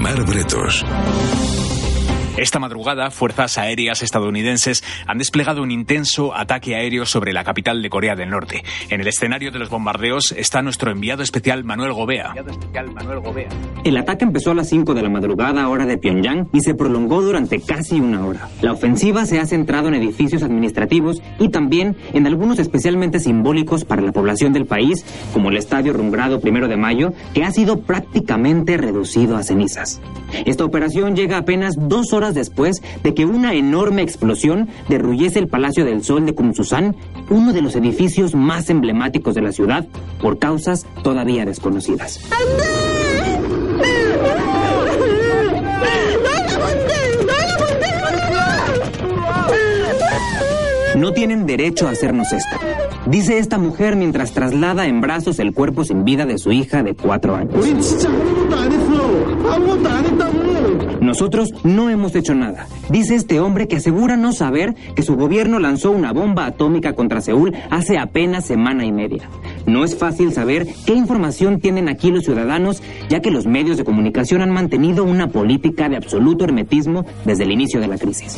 Aymar Bretos. Esta madrugada, fuerzas aéreas estadounidenses han desplegado un intenso ataque aéreo sobre la capital de Corea del Norte. En el escenario de los bombardeos está nuestro enviado especial Manuel Gobea. El ataque empezó a las 5 de la madrugada hora de Pyongyang y se prolongó durante casi una hora. La ofensiva se ha centrado en edificios administrativos y también en algunos especialmente simbólicos para la población del país, como el Estadio Rumbrado Primero de Mayo, que ha sido prácticamente reducido a cenizas. Esta operación llega apenas dos horas después de que una enorme explosión derruyese el Palacio del Sol de Kumsusan, uno de los edificios más emblemáticos de la ciudad, por causas todavía desconocidas. No tienen derecho a hacernos esto, dice esta mujer mientras traslada en brazos el cuerpo sin vida de su hija de cuatro años. Nosotros no hemos hecho nada, dice este hombre que asegura no saber que su gobierno lanzó una bomba atómica contra Seúl hace apenas semana y media. No es fácil saber qué información tienen aquí los ciudadanos, ya que los medios de comunicación han mantenido una política de absoluto hermetismo desde el inicio de la crisis.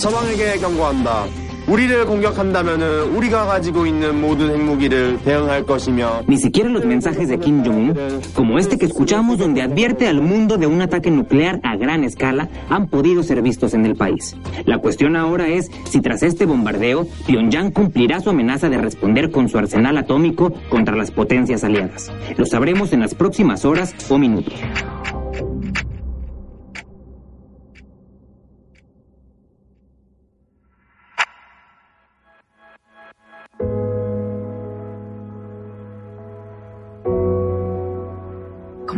Ni siquiera los mensajes de Kim Jong-un, como este que escuchamos donde advierte al mundo de un ataque nuclear a gran escala, han podido ser vistos en el país. La cuestión ahora es si tras este bombardeo, Pyongyang cumplirá su amenaza de responder con su arsenal atómico contra las potencias aliadas. Lo sabremos en las próximas horas o minutos.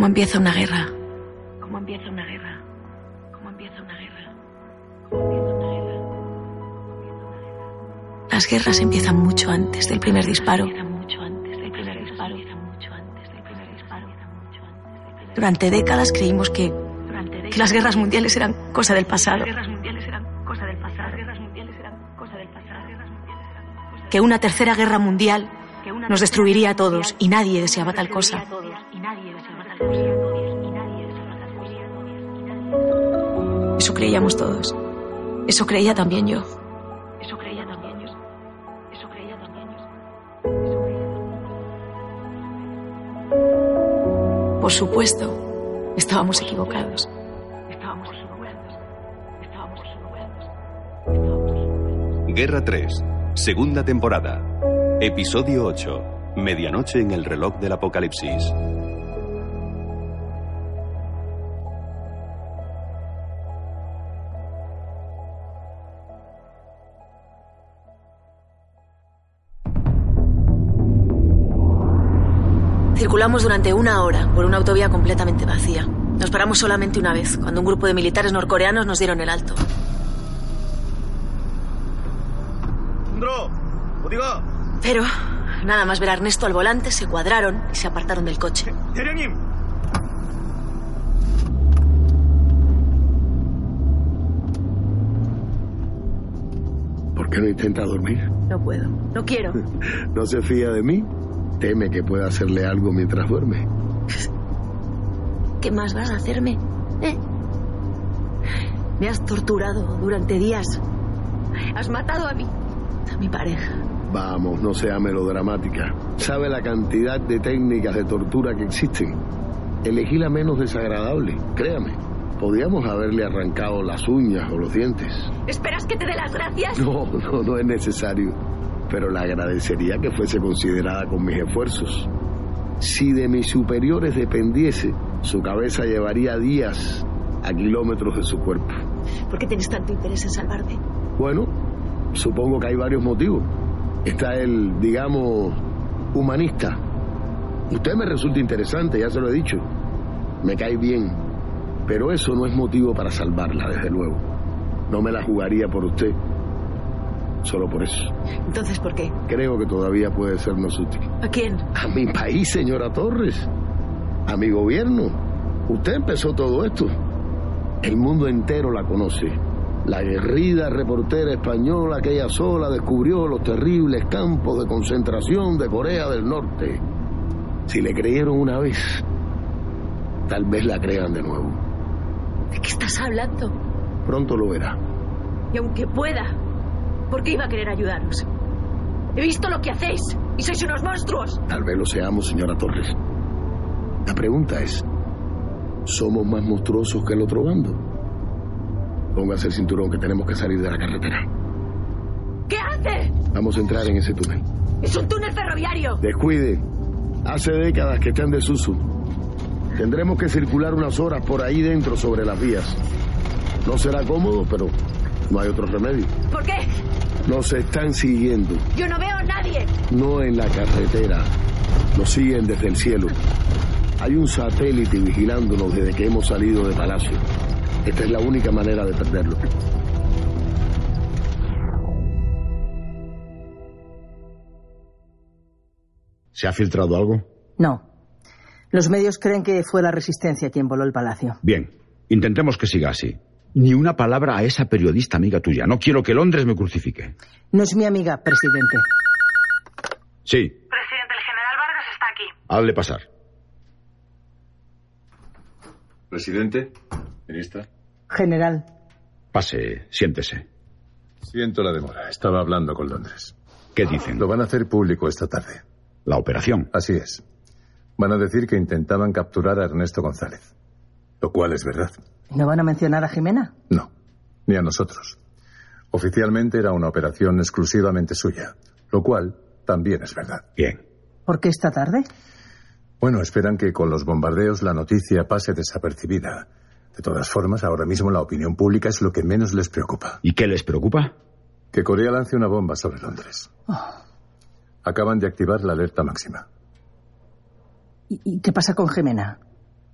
¿Cómo empieza una guerra? ¿Cómo empieza una guerra? ¿Cómo empieza una guerra? ¿Cómo empieza una guerra? Las guerras empiezan mucho antes del primer disparo. Durante décadas creímos que, que las guerras mundiales eran cosa del pasado. Que una tercera guerra mundial nos destruiría a todos y nadie deseaba tal cosa. Eso creíamos todos. Eso creía también yo. Eso creía también yo. Eso creía también yo. Por supuesto, estábamos equivocados. Estábamos equivocados. Estábamos equivocados. Guerra 3, segunda temporada. Episodio 8. Medianoche en el reloj del apocalipsis. Circulamos durante una hora por una autovía completamente vacía. Nos paramos solamente una vez, cuando un grupo de militares norcoreanos nos dieron el alto. Pero, nada más ver a Ernesto al volante, se cuadraron y se apartaron del coche. ¿Por qué no intenta dormir? No puedo. No quiero. ¿No se fía de mí? Teme que pueda hacerle algo mientras duerme. ¿Qué más vas a hacerme? ¿Eh? Me has torturado durante días. Has matado a mí, a mi pareja. Vamos, no sea melodramática. ¿Sabe la cantidad de técnicas de tortura que existen? Elegí la menos desagradable, créame. Podríamos haberle arrancado las uñas o los dientes. ¿Esperas que te dé las gracias? No, no, no es necesario. Pero le agradecería que fuese considerada con mis esfuerzos. Si de mis superiores dependiese, su cabeza llevaría días a kilómetros de su cuerpo. ¿Por qué tienes tanto interés en salvarme? Bueno, supongo que hay varios motivos. Está el, digamos, humanista. Usted me resulta interesante, ya se lo he dicho. Me cae bien. Pero eso no es motivo para salvarla, desde luego. No me la jugaría por usted. Solo por eso. Entonces, ¿por qué? Creo que todavía puede sernos útil. ¿A quién? A mi país, señora Torres. A mi gobierno. Usted empezó todo esto. El mundo entero la conoce. La guerrida reportera española que ella sola descubrió los terribles campos de concentración de Corea del Norte. Si le creyeron una vez, tal vez la crean de nuevo. ¿De qué estás hablando? Pronto lo verá. Y aunque pueda, ¿por qué iba a querer ayudaros? He visto lo que hacéis y sois unos monstruos. Tal vez lo seamos, señora Torres. La pregunta es, ¿somos más monstruosos que el otro bando? Póngase el cinturón que tenemos que salir de la carretera. ¿Qué hace? Vamos a entrar en ese túnel. Es un túnel ferroviario. Descuide. Hace décadas que está en desuso. Tendremos que circular unas horas por ahí dentro sobre las vías. No será cómodo, pero no hay otro remedio. ¿Por qué? Nos están siguiendo. Yo no veo a nadie. No en la carretera. Nos siguen desde el cielo. Hay un satélite vigilándonos desde que hemos salido de Palacio. Esta es la única manera de perderlo. ¿Se ha filtrado algo? No. Los medios creen que fue la resistencia quien voló el palacio. Bien, intentemos que siga así. Ni una palabra a esa periodista amiga tuya. No quiero que Londres me crucifique. No es mi amiga, presidente. Sí, Presidente, el general Vargas está aquí. hazle pasar. Presidente, ministra. General, Pase, siéntese. Siento la demora. Estaba hablando con Londres. ¿Qué dicen? Lo van a hacer público esta tarde. La operación. Así es. Van a decir que intentaban capturar a Ernesto González. Lo cual es verdad. ¿no van a mencionar a Jimena? No, ni a nosotros. Oficialmente era una operación exclusivamente suya. Lo cual también es verdad. Bien. ¿Por qué esta tarde? Bueno, esperan que con los bombardeos la noticia pase desapercibida. De todas formas, ahora mismo la opinión pública es lo que menos les preocupa. ¿Y qué les preocupa? Que Corea lance una bomba sobre Londres. Acaban de activar la alerta máxima. ¿Y, y qué pasa con Jimena?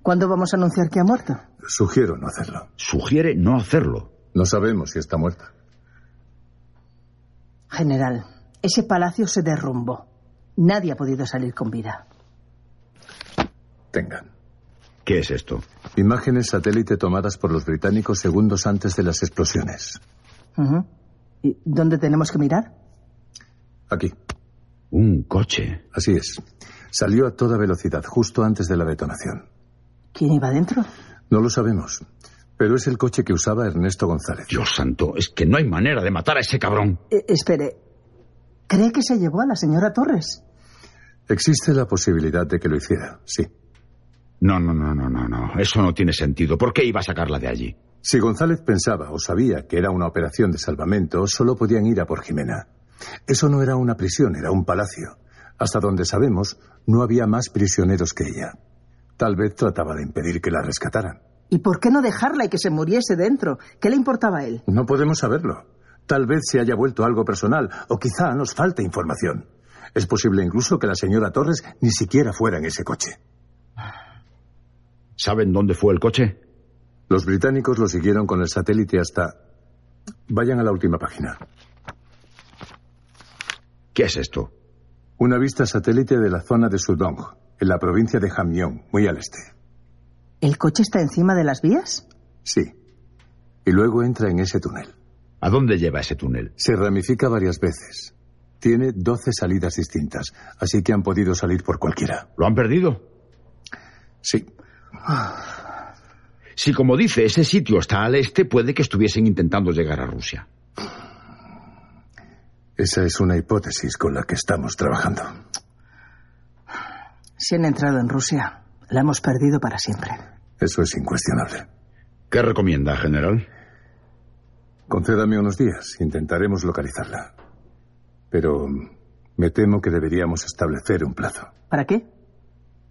¿Cuándo vamos a anunciar que ha muerto? Sugiero no hacerlo. Sugiere no hacerlo. No sabemos si está muerta. General, ese palacio se derrumbó. Nadie ha podido salir con vida. Tengan. ¿Qué es esto? Imágenes satélite tomadas por los británicos segundos antes de las explosiones. ¿Y dónde tenemos que mirar? Aquí. Un coche. Así es. Salió a toda velocidad justo antes de la detonación. ¿Quién iba dentro? No lo sabemos. Pero es el coche que usaba Ernesto González. Dios santo, es que no hay manera de matar a ese cabrón. Eh, espere. ¿Cree que se llevó a la señora Torres? Existe la posibilidad de que lo hiciera, sí. No, no, no, no, no, no. Eso no tiene sentido. ¿Por qué iba a sacarla de allí? Si González pensaba o sabía que era una operación de salvamento, solo podían ir a por Jimena. Eso no era una prisión, era un palacio. Hasta donde sabemos, no había más prisioneros que ella. Tal vez trataba de impedir que la rescataran. ¿Y por qué no dejarla y que se muriese dentro? ¿Qué le importaba a él? No podemos saberlo. Tal vez se haya vuelto algo personal, o quizá nos falta información. Es posible incluso que la señora Torres ni siquiera fuera en ese coche. ¿Saben dónde fue el coche? Los británicos lo siguieron con el satélite hasta... Vayan a la última página. ¿Qué es esto? Una vista satélite de la zona de Sudong, en la provincia de Hamgyong, muy al este. ¿El coche está encima de las vías? Sí. Y luego entra en ese túnel. ¿A dónde lleva ese túnel? Se ramifica varias veces. Tiene 12 salidas distintas, así que han podido salir por cualquiera. ¿Lo han perdido? Sí. Si, como dice, ese sitio está al este, puede que estuviesen intentando llegar a Rusia. Esa es una hipótesis con la que estamos trabajando. Si han entrado en Rusia, la hemos perdido para siempre. Eso es incuestionable. ¿Qué recomienda, general? Concédame unos días. Intentaremos localizarla. Pero me temo que deberíamos establecer un plazo. ¿Para qué?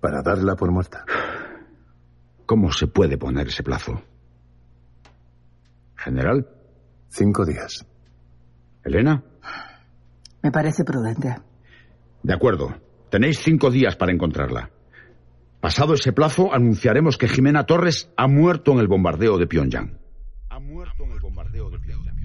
Para darla por muerta. ¿Cómo se puede poner ese plazo? General, Cinco días. Elena, Me parece prudente. de acuerdo. Tenéis cinco días para encontrarla. Pasado ese plazo, anunciaremos que Jimena Torres ha muerto en el bombardeo de Pyongyang. Ha muerto en el bombardeo de Pyongyang.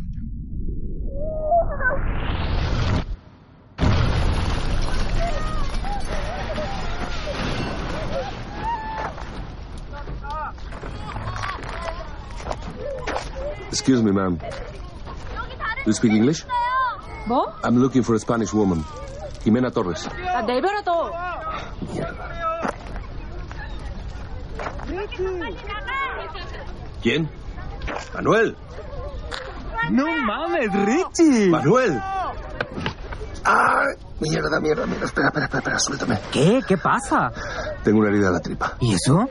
Excuse me, ma'am. You speak English? 뭐? I'm looking for a Spanish woman. Jimena Torres. Mierda. ¿Quién? Manuel. No mames, Richie. Manuel. ¡Ah! Mierda, mierda, mierda. Espera, espera, espera, espera, suéltame. ¿Qué? ¿Qué pasa? Tengo una herida en la tripa. ¿Y eso?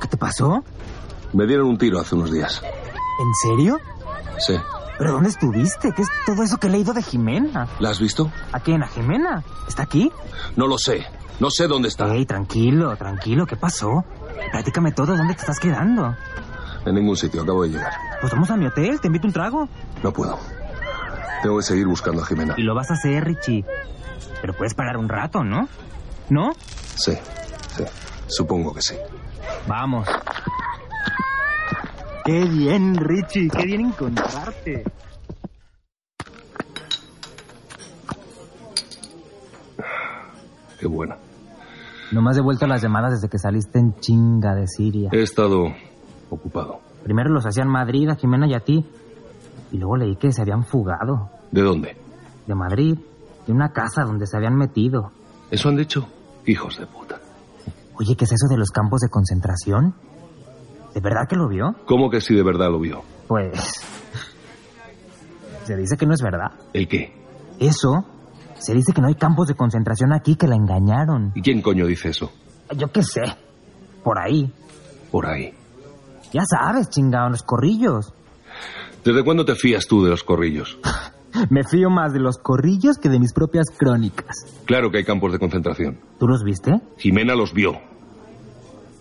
¿Qué te pasó? Me dieron un tiro hace unos días. ¿En serio? Sí. ¿Pero dónde estuviste? ¿Qué es todo eso que he leído de Jimena? ¿La has visto? ¿A quién? ¿A Jimena? ¿Está aquí? No lo sé. No sé dónde está. Ey, tranquilo, tranquilo. ¿Qué pasó? Platícame todo. ¿Dónde te estás quedando? En ningún sitio. Acabo de llegar. Pues vamos a mi hotel. Te invito un trago. No puedo. Tengo que seguir buscando a Jimena. Y lo vas a hacer, Richie. Pero puedes parar un rato, ¿no? ¿No? Sí, sí. Supongo que sí. Vamos. Qué bien, Richie. Qué bien encontrarte. Qué buena. No me has devuelto las llamadas desde que saliste en chinga de Siria. He estado ocupado. Primero los hacían Madrid, a Jimena y a ti. Y luego leí que se habían fugado. ¿De dónde? De Madrid. De una casa donde se habían metido. ¿Eso han dicho? Hijos de puta. Oye, ¿qué es eso de los campos de concentración? ¿De verdad que lo vio? ¿Cómo que si de verdad lo vio? Pues... Se dice que no es verdad. ¿El qué? Eso. Se dice que no hay campos de concentración aquí, que la engañaron. ¿Y quién coño dice eso? Yo qué sé. Por ahí. Por ahí. Ya sabes, chingado, los corrillos. ¿Desde cuándo te fías tú de los corrillos? Me fío más de los corrillos que de mis propias crónicas. Claro que hay campos de concentración. ¿Tú los viste? Jimena los vio.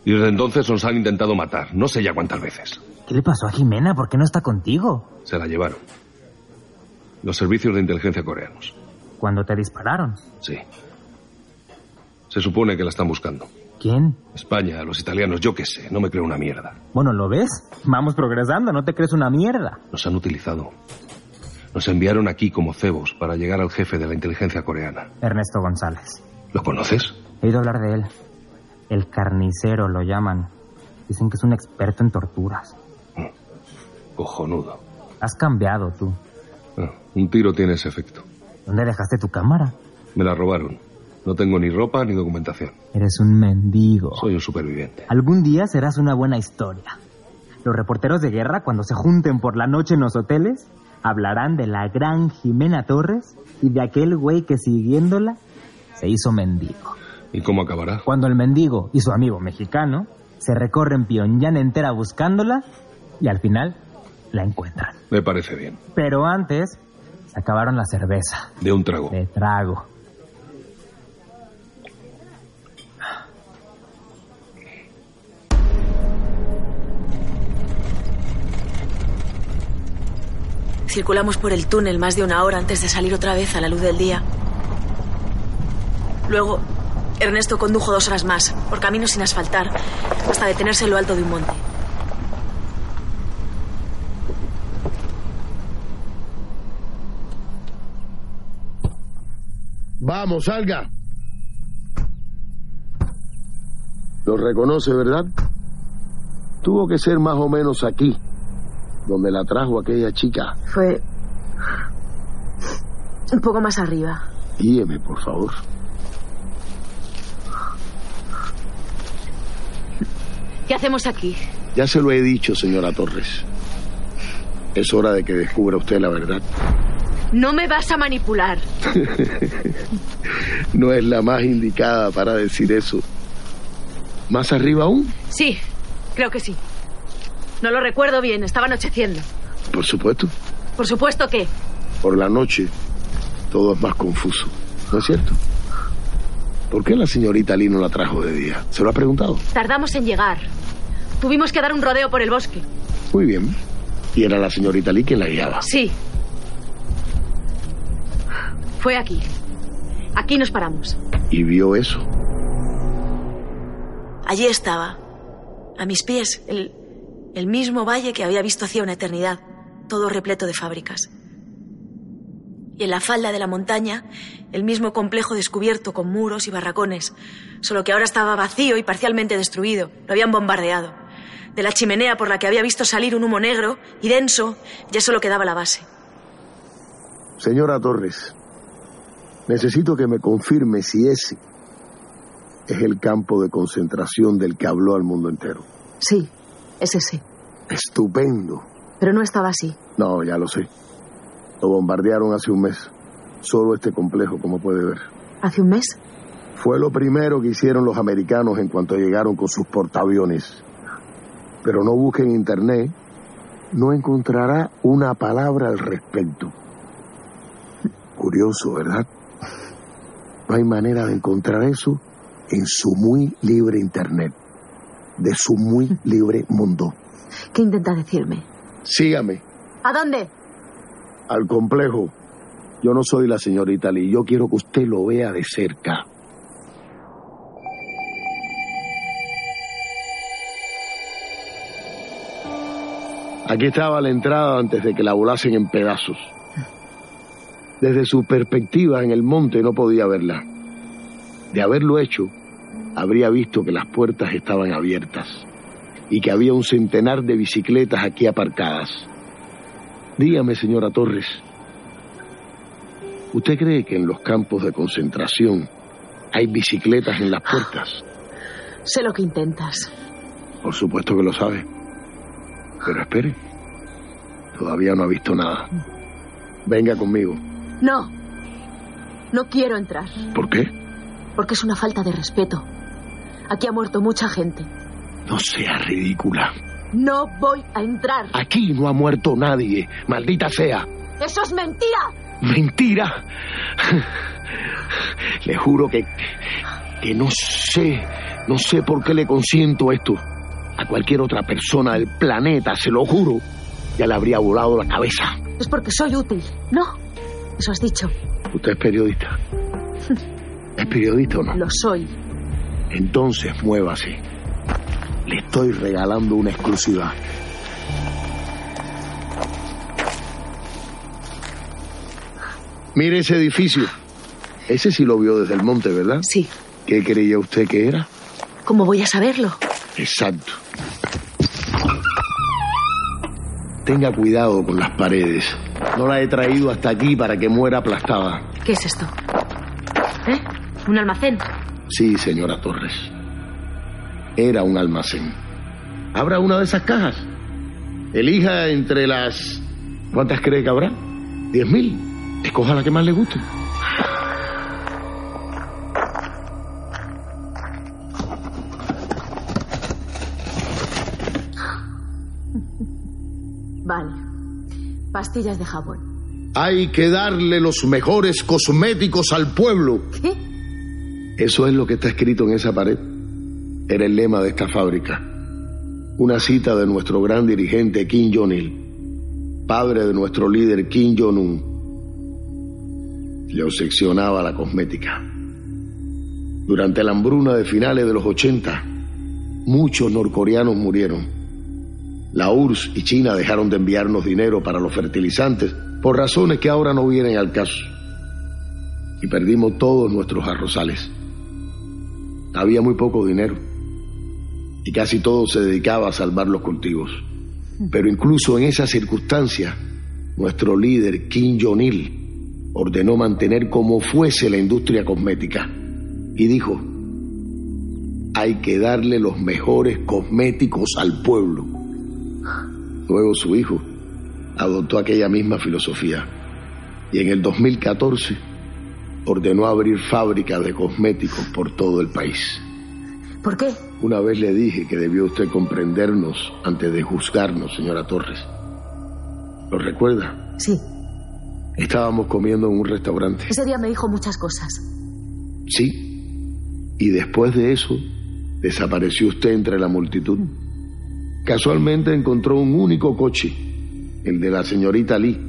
Y desde entonces nos han intentado matar. No sé ya cuántas veces. ¿Qué le pasó a Jimena? ¿Por qué no está contigo? Se la llevaron. Los servicios de inteligencia coreanos. Cuando te dispararon. Sí. Se supone que la están buscando. ¿Quién? España, los italianos, yo qué sé. No me creo una mierda. Bueno, ¿lo ves? Vamos progresando, no te crees una mierda. Nos han utilizado. Nos enviaron aquí como cebos para llegar al jefe de la inteligencia coreana. Ernesto González. ¿Lo conoces? He oído hablar de él. El carnicero lo llaman. Dicen que es un experto en torturas. Cojonudo. Has cambiado tú. Ah, un tiro tiene ese efecto. ¿Dónde dejaste tu cámara? Me la robaron. No tengo ni ropa ni documentación. Eres un mendigo. Soy un superviviente. Algún día serás una buena historia. Los reporteros de guerra, cuando se junten por la noche en los hoteles, hablarán de la gran Jimena Torres y de aquel güey que siguiéndola se hizo mendigo. ¿Y cómo acabará? Cuando el mendigo y su amigo mexicano se recorren Pyongyang entera buscándola y al final la encuentran. Me parece bien. Pero antes se acabaron la cerveza. De un trago. De trago. Circulamos por el túnel más de una hora antes de salir otra vez a la luz del día. Luego, Ernesto condujo dos horas más, por caminos sin asfaltar, hasta detenerse en lo alto de un monte. Vamos, salga. Lo reconoce, ¿verdad? Tuvo que ser más o menos aquí, donde la trajo aquella chica. Fue un poco más arriba. Guíeme, por favor. ¿Qué hacemos aquí? Ya se lo he dicho, señora Torres. Es hora de que descubra usted la verdad. No me vas a manipular. no es la más indicada para decir eso. ¿Más arriba aún? Sí, creo que sí. No lo recuerdo bien, estaba anocheciendo. Por supuesto. Por supuesto que. Por la noche todo es más confuso. ¿No es cierto? ¿Por qué la señorita Lee no la trajo de día? ¿Se lo ha preguntado? Tardamos en llegar. Tuvimos que dar un rodeo por el bosque. Muy bien. Y era la señorita Lee quien la guiaba. Sí. Fue aquí. Aquí nos paramos. ¿Y vio eso? Allí estaba, a mis pies, el, el mismo valle que había visto hacía una eternidad, todo repleto de fábricas. Y en la falda de la montaña, el mismo complejo descubierto con muros y barracones, solo que ahora estaba vacío y parcialmente destruido. Lo habían bombardeado. De la chimenea por la que había visto salir un humo negro y denso, ya solo quedaba la base. Señora Torres, necesito que me confirme si ese es el campo de concentración del que habló al mundo entero. Sí, es ese. Estupendo. Pero no estaba así. No, ya lo sé. Lo bombardearon hace un mes. Solo este complejo, como puede ver. ¿Hace un mes? Fue lo primero que hicieron los americanos en cuanto llegaron con sus portaaviones. Pero no busque en internet, no encontrará una palabra al respecto. Curioso, ¿verdad? No hay manera de encontrar eso en su muy libre internet, de su muy libre mundo. ¿Qué intenta decirme? Sígame, ¿A dónde? al complejo. Yo no soy la señorita Lee, yo quiero que usted lo vea de cerca. Aquí estaba la entrada antes de que la volasen en pedazos. Desde su perspectiva en el monte no podía verla. De haberlo hecho, habría visto que las puertas estaban abiertas y que había un centenar de bicicletas aquí aparcadas. Dígame, señora Torres, ¿usted cree que en los campos de concentración hay bicicletas en las puertas? Sé lo que intentas. Por supuesto que lo sabe. Pero espere, todavía no ha visto nada. Venga conmigo. No. No quiero entrar. ¿Por qué? Porque es una falta de respeto. Aquí ha muerto mucha gente. No sea ridícula. No voy a entrar. Aquí no ha muerto nadie, maldita sea. ¡Eso es mentira! Mentira. Le juro que que no sé, no sé por qué le consiento esto. A cualquier otra persona del planeta, se lo juro, ya le habría volado la cabeza. Es porque soy útil. No. Eso has dicho. Usted es periodista. ¿Es periodista o no? Lo soy. Entonces muévase. Le estoy regalando una exclusiva. Mire ese edificio. Ese sí lo vio desde el monte, ¿verdad? Sí. ¿Qué creía usted que era? ¿Cómo voy a saberlo? Exacto. Tenga cuidado con las paredes. No la he traído hasta aquí para que muera aplastada. ¿Qué es esto? ¿Eh? ¿Un almacén? Sí, señora Torres. Era un almacén. Abra una de esas cajas. Elija entre las... ¿Cuántas cree que habrá? ¿Diez mil? Escoja la que más le guste. Vale. Pastillas de jabón. Hay que darle los mejores cosméticos al pueblo. ¿Qué? Eso es lo que está escrito en esa pared. Era el lema de esta fábrica. Una cita de nuestro gran dirigente Kim Jong-il, padre de nuestro líder Kim Jong-un. Le obsesionaba la cosmética. Durante la hambruna de finales de los 80, muchos norcoreanos murieron. La URSS y China dejaron de enviarnos dinero para los fertilizantes por razones que ahora no vienen al caso. Y perdimos todos nuestros arrozales. Había muy poco dinero y casi todo se dedicaba a salvar los cultivos. Pero incluso en esas circunstancias, nuestro líder Kim Jong-il ordenó mantener como fuese la industria cosmética y dijo, hay que darle los mejores cosméticos al pueblo. Luego su hijo adoptó aquella misma filosofía y en el 2014 ordenó abrir fábricas de cosméticos por todo el país. ¿Por qué? Una vez le dije que debió usted comprendernos antes de juzgarnos, señora Torres. ¿Lo recuerda? Sí. Estábamos comiendo en un restaurante. Ese día me dijo muchas cosas. Sí. Y después de eso, desapareció usted entre la multitud. Casualmente encontró un único coche, el de la señorita Lee,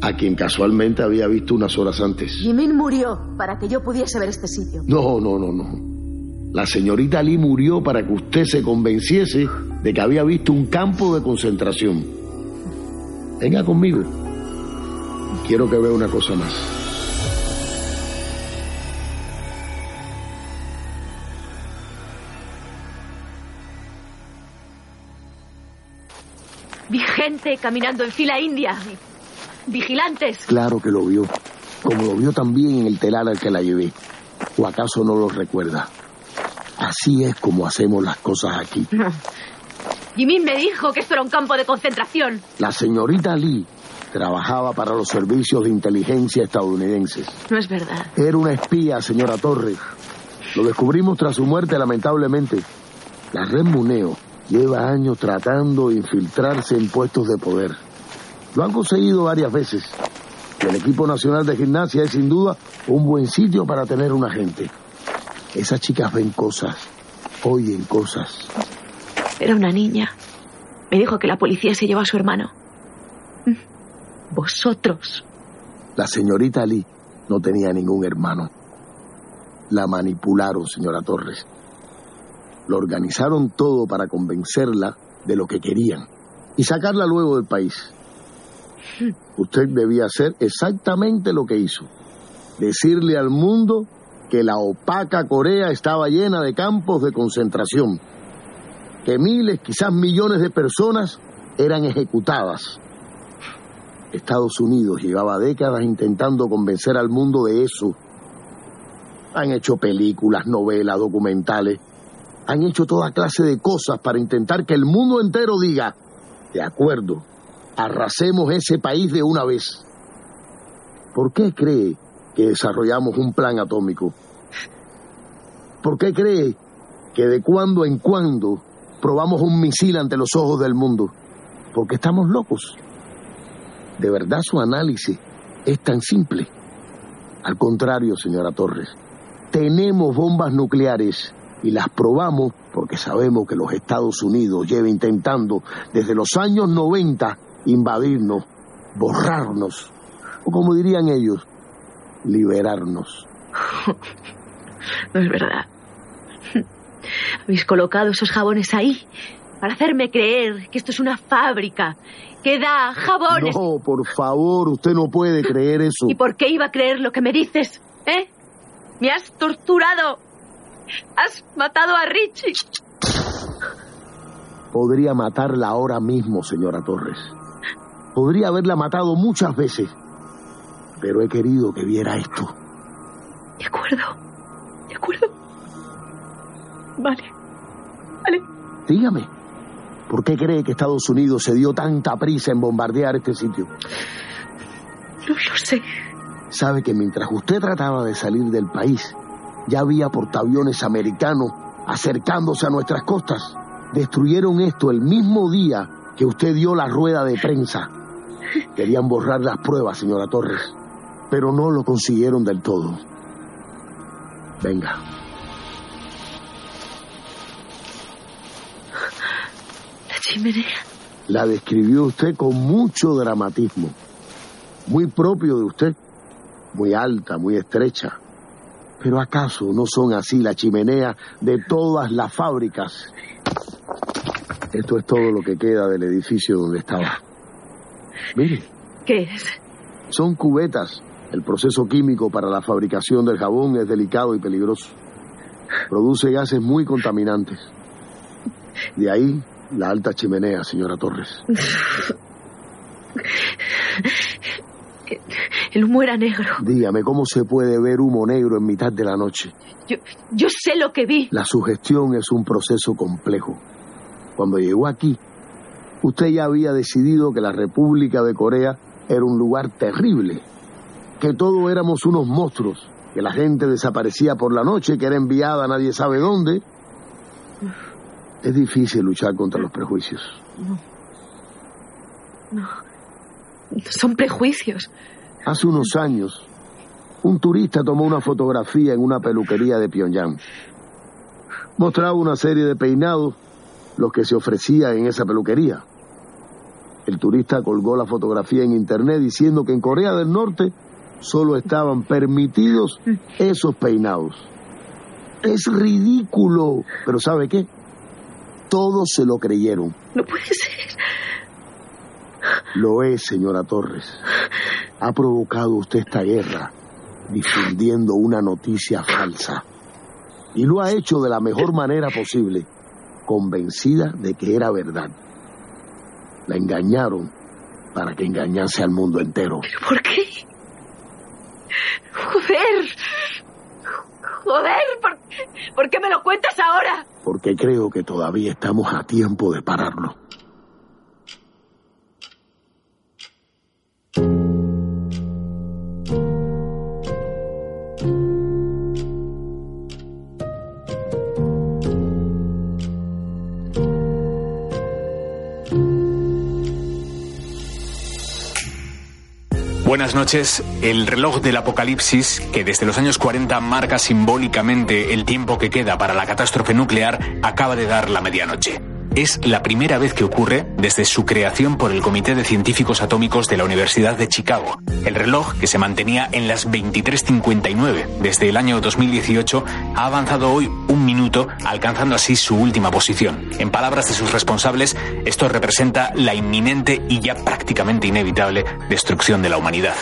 a quien casualmente había visto unas horas antes. Jimin murió para que yo pudiese ver este sitio. No, no, no, no. La señorita Lee murió para que usted se convenciese de que había visto un campo de concentración. Venga conmigo. Quiero que vea una cosa más. Gente caminando en fila india. Vigilantes. Claro que lo vio, como lo vio también en el telar al que la llevé. ¿O acaso no lo recuerda? Así es como hacemos las cosas aquí. Jimmy me dijo que esto era un campo de concentración. La señorita Lee trabajaba para los servicios de inteligencia estadounidenses. No es verdad. Era una espía, señora Torres. Lo descubrimos tras su muerte, lamentablemente. La red Muneo lleva años tratando de infiltrarse en puestos de poder. Lo han conseguido varias veces. El equipo nacional de gimnasia es sin duda un buen sitio para tener un agente. Esas chicas ven cosas, oyen cosas. Era una niña. Me dijo que la policía se llevó a su hermano. Vosotros. La señorita Lee no tenía ningún hermano. La manipularon, señora Torres. Lo organizaron todo para convencerla de lo que querían y sacarla luego del país. Usted debía hacer exactamente lo que hizo. Decirle al mundo que la opaca Corea estaba llena de campos de concentración, que miles, quizás millones de personas eran ejecutadas. Estados Unidos llevaba décadas intentando convencer al mundo de eso. Han hecho películas, novelas, documentales, han hecho toda clase de cosas para intentar que el mundo entero diga, de acuerdo, arrasemos ese país de una vez. ¿Por qué cree que desarrollamos un plan atómico? ¿Por qué cree que de cuando en cuando probamos un misil ante los ojos del mundo? Porque estamos locos. De verdad su análisis es tan simple. Al contrario, señora Torres, tenemos bombas nucleares y las probamos porque sabemos que los Estados Unidos lleva intentando desde los años 90 invadirnos, borrarnos, o como dirían ellos, liberarnos. No es verdad. Habéis colocado esos jabones ahí para hacerme creer que esto es una fábrica que da jabones. No, por favor, usted no puede creer eso. ¿Y por qué iba a creer lo que me dices? ¿Eh? Me has torturado. Has matado a Richie. Podría matarla ahora mismo, señora Torres. Podría haberla matado muchas veces. Pero he querido que viera esto. De acuerdo. De acuerdo. Vale. Vale. Dígame, ¿por qué cree que Estados Unidos se dio tanta prisa en bombardear este sitio? No lo sé. Sabe que mientras usted trataba de salir del país, ya había portaaviones americanos acercándose a nuestras costas. Destruyeron esto el mismo día que usted dio la rueda de prensa. Querían borrar las pruebas, señora Torres, pero no lo consiguieron del todo. Venga. La chimenea. La describió usted con mucho dramatismo, muy propio de usted, muy alta, muy estrecha. Pero ¿acaso no son así las chimeneas de todas las fábricas? Esto es todo lo que queda del edificio donde estaba. Mire, ¿Qué es? son cubetas. El proceso químico para la fabricación del jabón es delicado y peligroso. Produce gases muy contaminantes. De ahí la alta chimenea, señora Torres. El humo era negro. Dígame, ¿cómo se puede ver humo negro en mitad de la noche? Yo, yo sé lo que vi. La sugestión es un proceso complejo. Cuando llegó aquí, usted ya había decidido que la República de Corea era un lugar terrible, que todos éramos unos monstruos, que la gente desaparecía por la noche, que era enviada a nadie sabe dónde. Es difícil luchar contra los prejuicios. No. No. Son prejuicios. Hace unos años, un turista tomó una fotografía en una peluquería de Pyongyang. Mostraba una serie de peinados, los que se ofrecía en esa peluquería. El turista colgó la fotografía en internet diciendo que en Corea del Norte solo estaban permitidos esos peinados. Es ridículo. Pero ¿sabe qué? Todos se lo creyeron. No puede ser. Lo es, señora Torres. Ha provocado usted esta guerra difundiendo una noticia falsa. Y lo ha hecho de la mejor manera posible, convencida de que era verdad. La engañaron para que engañase al mundo entero. ¿Por qué? Joder. Joder, ¿por, ¿por qué me lo cuentas ahora? Porque creo que todavía estamos a tiempo de pararlo. Buenas noches. El reloj del apocalipsis, que desde los años 40 marca simbólicamente el tiempo que queda para la catástrofe nuclear, acaba de dar la medianoche. Es la primera vez que ocurre desde su creación por el Comité de Científicos Atómicos de la Universidad de Chicago. El reloj, que se mantenía en las 23.59 desde el año 2018, ha avanzado hoy un minuto, alcanzando así su última posición. En palabras de sus responsables, esto representa la inminente y ya prácticamente inevitable destrucción de la humanidad.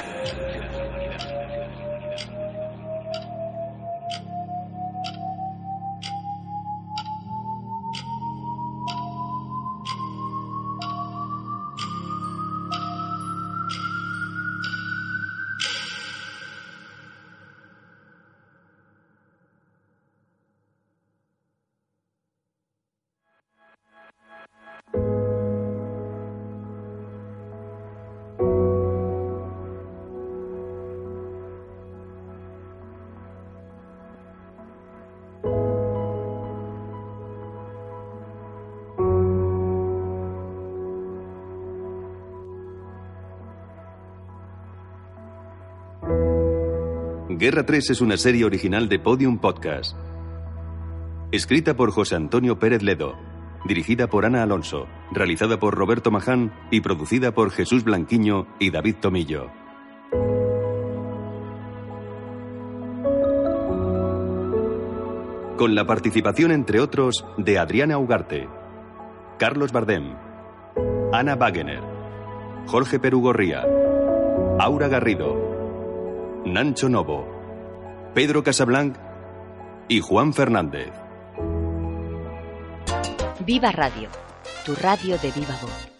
Guerra 3 es una serie original de Podium Podcast. Escrita por José Antonio Pérez Ledo, dirigida por Ana Alonso, realizada por Roberto Maján y producida por Jesús Blanquiño y David Tomillo. Con la participación, entre otros, de Adriana Ugarte, Carlos Bardem, Ana Wagener, Jorge Perugorría, Aura Garrido, Nancho Novo, Pedro Casablanc y Juan Fernández. Viva Radio, tu radio de viva voz.